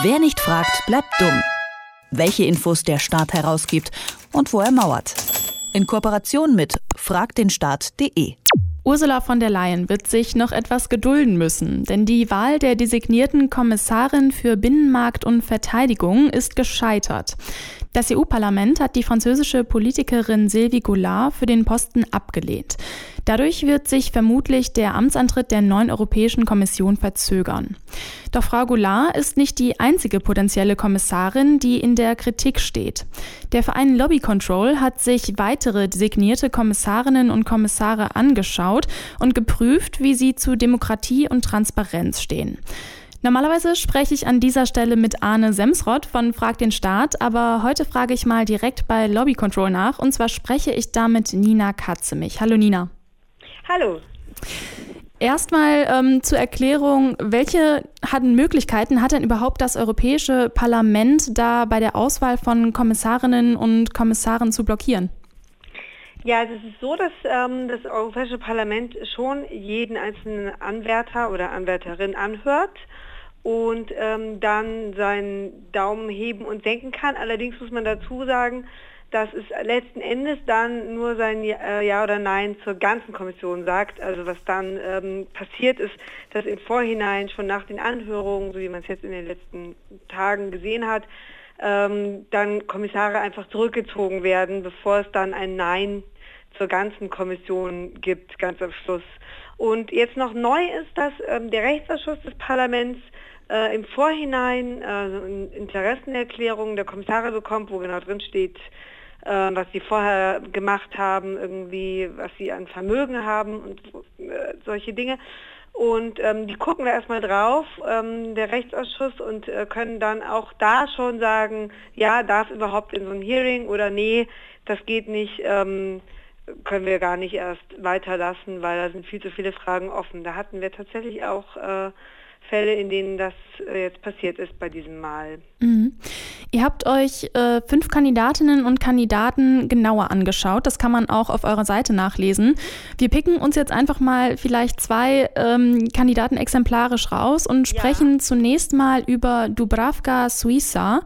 Wer nicht fragt, bleibt dumm. Welche Infos der Staat herausgibt und wo er mauert. In Kooperation mit fragdenstaat.de. Ursula von der Leyen wird sich noch etwas gedulden müssen, denn die Wahl der designierten Kommissarin für Binnenmarkt und Verteidigung ist gescheitert. Das EU-Parlament hat die französische Politikerin Sylvie Goulard für den Posten abgelehnt. Dadurch wird sich vermutlich der Amtsantritt der neuen Europäischen Kommission verzögern. Doch Frau Goulart ist nicht die einzige potenzielle Kommissarin, die in der Kritik steht. Der Verein Lobby Control hat sich weitere designierte Kommissarinnen und Kommissare angeschaut und geprüft, wie sie zu Demokratie und Transparenz stehen. Normalerweise spreche ich an dieser Stelle mit Arne Semsrott von Frag den Staat, aber heute frage ich mal direkt bei Lobby Control nach und zwar spreche ich da mit Nina Katzemich. Hallo Nina. Hallo. Erstmal ähm, zur Erklärung, welche hatten Möglichkeiten hat denn überhaupt das Europäische Parlament da bei der Auswahl von Kommissarinnen und Kommissaren zu blockieren? Ja, also es ist so, dass ähm, das Europäische Parlament schon jeden einzelnen Anwärter oder Anwärterin anhört und ähm, dann seinen Daumen heben und senken kann. Allerdings muss man dazu sagen, dass es letzten Endes dann nur sein äh, Ja oder Nein zur ganzen Kommission sagt. Also was dann ähm, passiert ist, dass im Vorhinein schon nach den Anhörungen, so wie man es jetzt in den letzten Tagen gesehen hat, ähm, dann Kommissare einfach zurückgezogen werden, bevor es dann ein Nein zur ganzen Kommission gibt, ganz am Schluss. Und jetzt noch neu ist, dass ähm, der Rechtsausschuss des Parlaments äh, im Vorhinein äh, eine Interessenerklärung der Kommissare bekommt, wo genau drin steht, was sie vorher gemacht haben, irgendwie, was sie an Vermögen haben und äh, solche Dinge. Und ähm, die gucken da erstmal drauf, ähm, der Rechtsausschuss, und äh, können dann auch da schon sagen, ja, darf überhaupt in so ein Hearing oder nee, das geht nicht, ähm, können wir gar nicht erst weiterlassen, weil da sind viel zu viele Fragen offen. Da hatten wir tatsächlich auch äh, Fälle, in denen das äh, jetzt passiert ist bei diesem Mal. Mhm. Ihr habt euch äh, fünf Kandidatinnen und Kandidaten genauer angeschaut. Das kann man auch auf eurer Seite nachlesen. Wir picken uns jetzt einfach mal vielleicht zwei ähm, Kandidaten exemplarisch raus und sprechen ja. zunächst mal über Dubravka Suiza.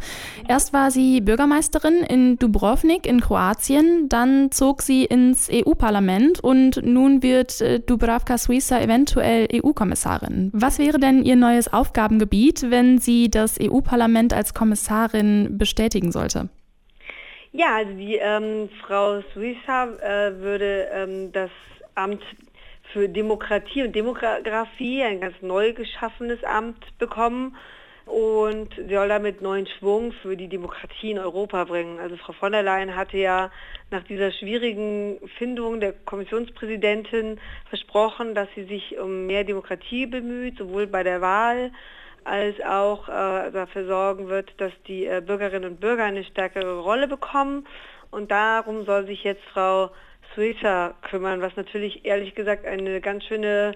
Erst war sie Bürgermeisterin in Dubrovnik in Kroatien, dann zog sie ins EU-Parlament und nun wird äh, Dubravka Suiza eventuell EU-Kommissarin. Was wäre denn ihr neues Aufgabengebiet, wenn sie das EU-Parlament als Kommissarin bestätigen sollte? Ja, also die ähm, Frau Suiza äh, würde ähm, das Amt für Demokratie und Demografie, ein ganz neu geschaffenes Amt bekommen und soll damit neuen Schwung für die Demokratie in Europa bringen. Also Frau von der Leyen hatte ja nach dieser schwierigen Findung der Kommissionspräsidentin versprochen, dass sie sich um mehr Demokratie bemüht, sowohl bei der Wahl als auch äh, dafür sorgen wird, dass die äh, Bürgerinnen und Bürger eine stärkere Rolle bekommen. Und darum soll sich jetzt Frau Suiza kümmern, was natürlich ehrlich gesagt eine ganz schöne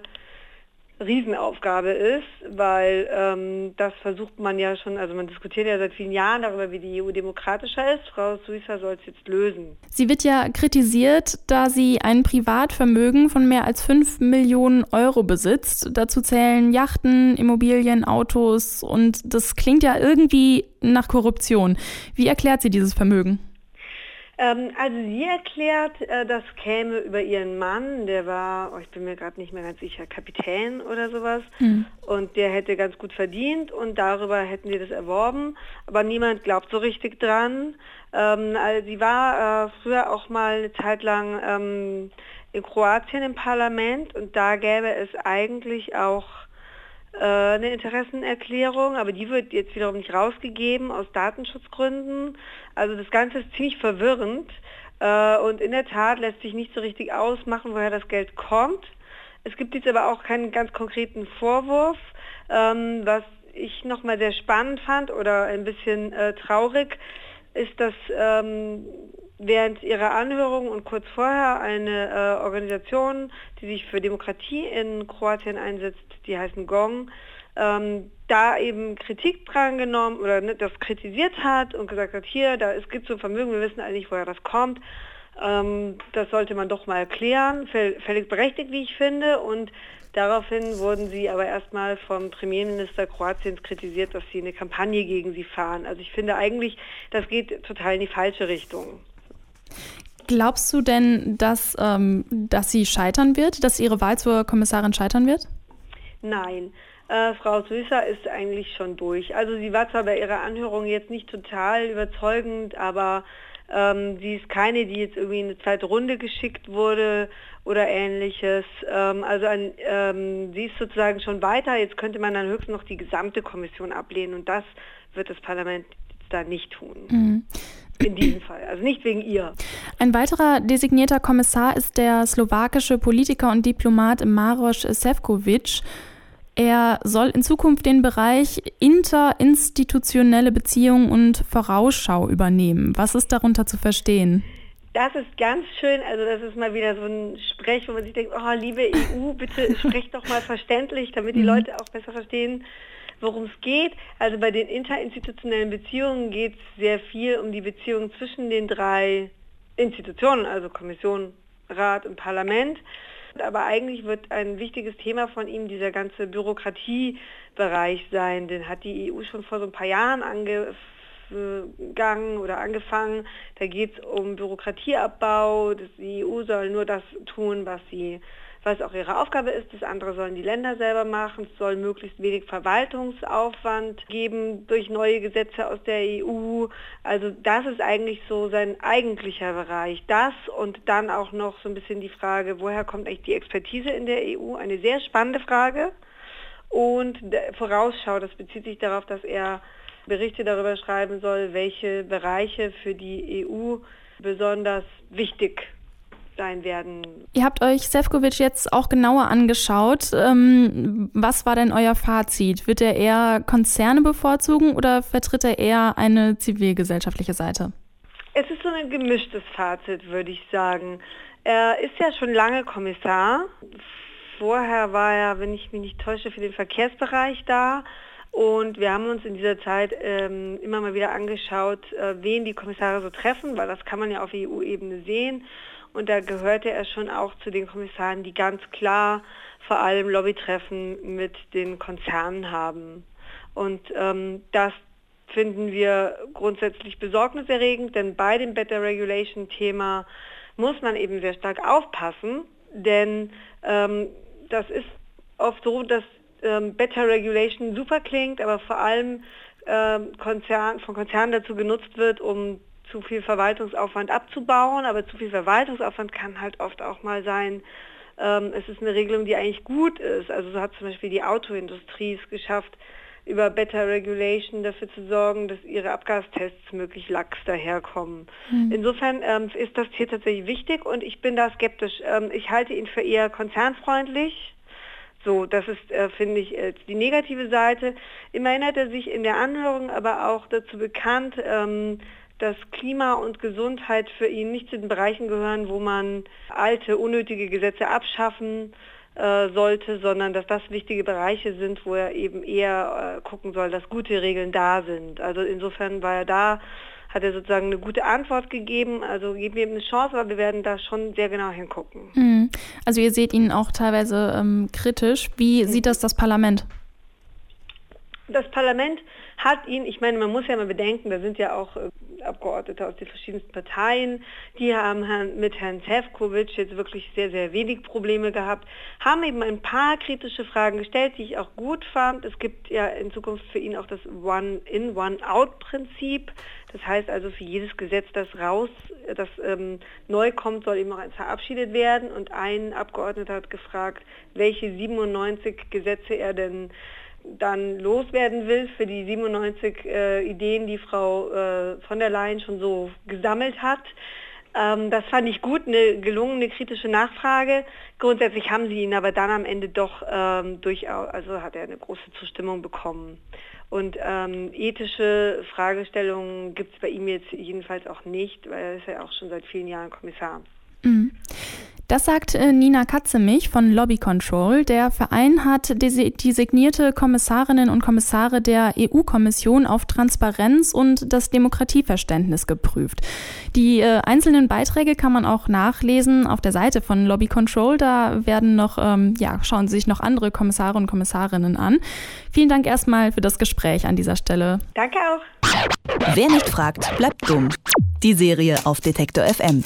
Riesenaufgabe ist, weil ähm, das versucht man ja schon, also man diskutiert ja seit vielen Jahren darüber, wie die EU demokratischer ist. Frau Suiza soll es jetzt lösen. Sie wird ja kritisiert, da sie ein Privatvermögen von mehr als 5 Millionen Euro besitzt. Dazu zählen Yachten, Immobilien, Autos und das klingt ja irgendwie nach Korruption. Wie erklärt sie dieses Vermögen? Ähm, also sie erklärt, äh, das käme über ihren Mann, der war, oh, ich bin mir gerade nicht mehr ganz sicher, Kapitän oder sowas. Mhm. Und der hätte ganz gut verdient und darüber hätten sie das erworben. Aber niemand glaubt so richtig dran. Ähm, also sie war äh, früher auch mal eine Zeit lang ähm, in Kroatien im Parlament und da gäbe es eigentlich auch eine Interessenerklärung, aber die wird jetzt wiederum nicht rausgegeben aus Datenschutzgründen. Also das Ganze ist ziemlich verwirrend äh, und in der Tat lässt sich nicht so richtig ausmachen, woher das Geld kommt. Es gibt jetzt aber auch keinen ganz konkreten Vorwurf, ähm, was ich nochmal sehr spannend fand oder ein bisschen äh, traurig, ist, dass ähm, während ihrer Anhörung und kurz vorher eine äh, Organisation, die sich für Demokratie in Kroatien einsetzt, die heißen Gong, ähm, da eben Kritik dran genommen oder ne, das kritisiert hat und gesagt hat, hier, da es gibt so ein Vermögen, wir wissen eigentlich, woher das kommt. Ähm, das sollte man doch mal erklären, völlig berechtigt, wie ich finde. Und Daraufhin wurden sie aber erstmal vom Premierminister Kroatiens kritisiert, dass sie eine Kampagne gegen sie fahren. Also ich finde eigentlich, das geht total in die falsche Richtung. Glaubst du denn, dass, ähm, dass sie scheitern wird, dass ihre Wahl zur Kommissarin scheitern wird? Nein. Äh, Frau Süßer ist eigentlich schon durch. Also sie war zwar bei ihrer Anhörung jetzt nicht total überzeugend, aber ähm, sie ist keine, die jetzt irgendwie in eine zweite Runde geschickt wurde oder ähnliches. Ähm, also ein, ähm, sie ist sozusagen schon weiter. Jetzt könnte man dann höchstens noch die gesamte Kommission ablehnen und das wird das Parlament da nicht tun. Mhm. In diesem Fall, also nicht wegen ihr. Ein weiterer designierter Kommissar ist der slowakische Politiker und Diplomat Maroš Sefcovic. Er soll in Zukunft den Bereich interinstitutionelle Beziehungen und Vorausschau übernehmen. Was ist darunter zu verstehen? Das ist ganz schön, also das ist mal wieder so ein Sprech, wo man sich denkt, oh liebe EU, bitte sprecht doch mal verständlich, damit die mhm. Leute auch besser verstehen, worum es geht. Also bei den interinstitutionellen Beziehungen geht es sehr viel um die Beziehung zwischen den drei Institutionen, also Kommission, Rat und Parlament. Aber eigentlich wird ein wichtiges Thema von ihm dieser ganze Bürokratiebereich sein. Den hat die EU schon vor so ein paar Jahren angegangen oder angefangen. Da geht es um Bürokratieabbau. Die EU soll nur das tun, was sie was auch ihre Aufgabe ist. Das andere sollen die Länder selber machen. Es soll möglichst wenig Verwaltungsaufwand geben durch neue Gesetze aus der EU. Also das ist eigentlich so sein eigentlicher Bereich. Das und dann auch noch so ein bisschen die Frage, woher kommt eigentlich die Expertise in der EU? Eine sehr spannende Frage. Und Vorausschau, das bezieht sich darauf, dass er Berichte darüber schreiben soll, welche Bereiche für die EU besonders wichtig sein werden. Ihr habt euch Sefcovic jetzt auch genauer angeschaut. Ähm, was war denn euer Fazit? Wird er eher Konzerne bevorzugen oder vertritt er eher eine zivilgesellschaftliche Seite? Es ist so ein gemischtes Fazit, würde ich sagen. Er ist ja schon lange Kommissar. Vorher war er, wenn ich mich nicht täusche, für den Verkehrsbereich da. Und wir haben uns in dieser Zeit ähm, immer mal wieder angeschaut, äh, wen die Kommissare so treffen, weil das kann man ja auf EU-Ebene sehen. Und da gehörte er schon auch zu den Kommissaren, die ganz klar vor allem Lobbytreffen mit den Konzernen haben. Und ähm, das finden wir grundsätzlich besorgniserregend, denn bei dem Better Regulation Thema muss man eben sehr stark aufpassen, denn ähm, das ist oft so, dass ähm, Better Regulation super klingt, aber vor allem ähm, Konzern, von Konzernen dazu genutzt wird, um zu viel Verwaltungsaufwand abzubauen, aber zu viel Verwaltungsaufwand kann halt oft auch mal sein, ähm, es ist eine Regelung, die eigentlich gut ist. Also so hat zum Beispiel die Autoindustrie es geschafft, über Better Regulation dafür zu sorgen, dass ihre Abgastests möglichst lax daherkommen. Mhm. Insofern ähm, ist das hier tatsächlich wichtig und ich bin da skeptisch. Ähm, ich halte ihn für eher konzernfreundlich. So, das ist, äh, finde ich, äh, die negative Seite. Immerhin hat er sich in der Anhörung aber auch dazu bekannt, ähm, dass Klima und Gesundheit für ihn nicht zu den Bereichen gehören, wo man alte, unnötige Gesetze abschaffen äh, sollte, sondern dass das wichtige Bereiche sind, wo er eben eher äh, gucken soll, dass gute Regeln da sind. Also insofern war er da, hat er sozusagen eine gute Antwort gegeben. Also geben wir ihm eine Chance, aber wir werden da schon sehr genau hingucken. Mhm. Also ihr seht ihn auch teilweise ähm, kritisch. Wie mhm. sieht das das Parlament? Das Parlament hat ihn, ich meine, man muss ja mal bedenken, da sind ja auch äh, Abgeordnete aus den verschiedensten Parteien, die haben mit Herrn Zevkovic jetzt wirklich sehr, sehr wenig Probleme gehabt, haben eben ein paar kritische Fragen gestellt, die ich auch gut fand. Es gibt ja in Zukunft für ihn auch das One-in, One-out-Prinzip. Das heißt also für jedes Gesetz, das raus, das ähm, neu kommt, soll eben auch eins verabschiedet werden. Und ein Abgeordneter hat gefragt, welche 97 Gesetze er denn dann loswerden will für die 97 äh, Ideen, die Frau äh, von der Leyen schon so gesammelt hat. Ähm, das fand ich gut, eine gelungene kritische Nachfrage. Grundsätzlich haben sie ihn aber dann am Ende doch ähm, durchaus, also hat er eine große Zustimmung bekommen. Und ähm, ethische Fragestellungen gibt es bei ihm jetzt jedenfalls auch nicht, weil er ist ja auch schon seit vielen Jahren Kommissar. Das sagt äh, Nina Katzemich von Lobby Control. Der Verein hat designierte Kommissarinnen und Kommissare der EU-Kommission auf Transparenz und das Demokratieverständnis geprüft. Die äh, einzelnen Beiträge kann man auch nachlesen auf der Seite von Lobby Control. Da werden noch, ähm, ja, schauen sich noch andere Kommissare und Kommissarinnen an. Vielen Dank erstmal für das Gespräch an dieser Stelle. Danke auch. Wer nicht fragt, bleibt dumm. Die Serie auf Detektor FM.